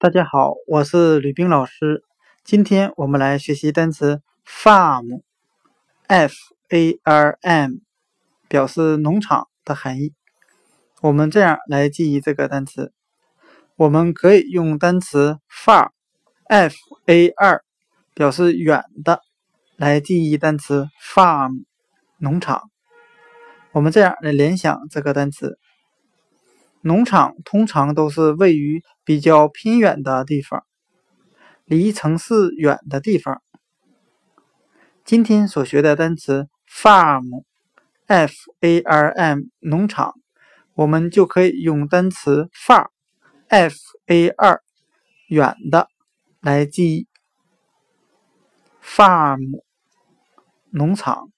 大家好，我是吕冰老师。今天我们来学习单词 farm，f a r m，表示农场的含义。我们这样来记忆这个单词，我们可以用单词 far，f a r，表示远的，来记忆单词 farm，农场。我们这样来联想这个单词。农场通常都是位于比较偏远的地方，离城市远的地方。今天所学的单词 farm，f a r m，农场，我们就可以用单词 far，f a r，远的来记忆 farm，农场。